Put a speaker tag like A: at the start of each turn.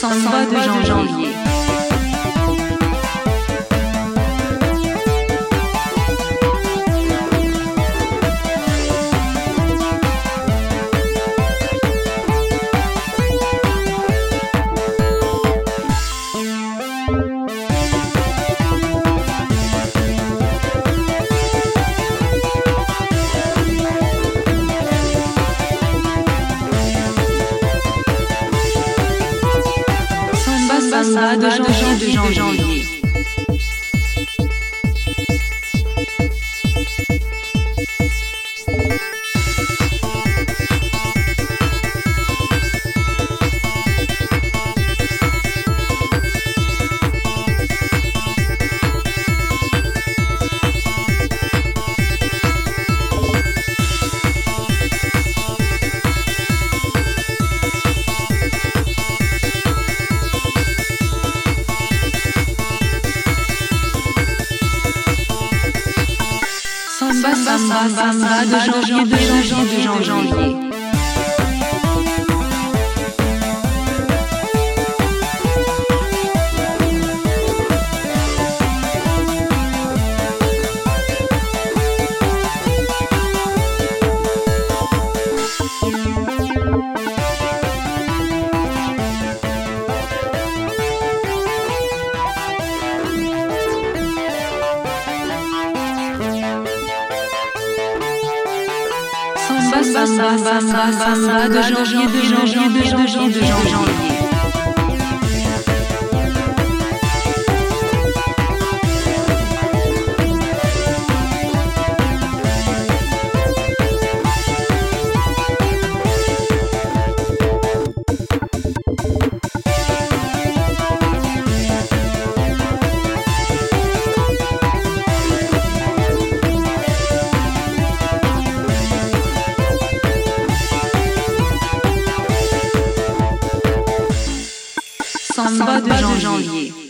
A: Samba de Janvier. samba, de janvier. De janvier. samba, samba, samba, de janvier, de janvier, de janvier. samba, samba, samba, samba, de janvier, de janvier, de janvier, de janvier. samba de janvier.